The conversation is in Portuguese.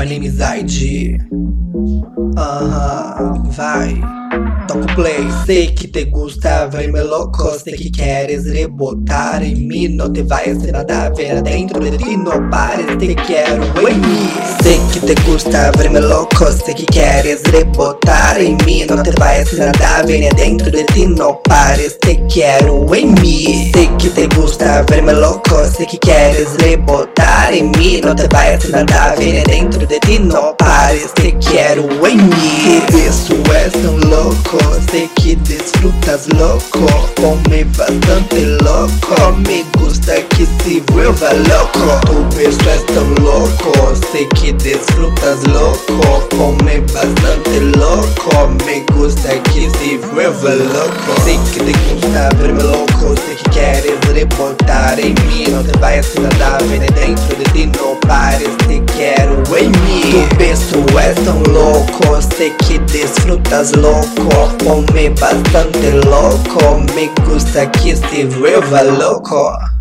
My name is ID. Aham, vai. Toco play, sei que te gusta verme loco, sei que queres rebotar em mim, não te vai ser nada a ver dentro de ti, não pares, te quero em mim. Sei que te gusta verme loco, sei que queres rebotar em mim, não te ser nada ver dentro de ti, não pares, te quero em mim. Sei que te gusta verme loco, sei que queres rebotar em mim, não te ser nada ver dentro de ti, não pares, te quero em mim. Tu isso és tão louco, sei que disfrutas louco, come bastante louco, me gusta que se vuelva loco. Louco, sei que disfrutas louco, come bastante louco, me gusta que se vuelva loco. Sei que te gusta verme louco, sei que queres rebotar em mim, não te vai assim nada a ver dentro de ti, não pares, te quero em mim. Tu beso és tão louco, sei que disfrutas louco, come bastante louco, me gusta que se vuelva loco.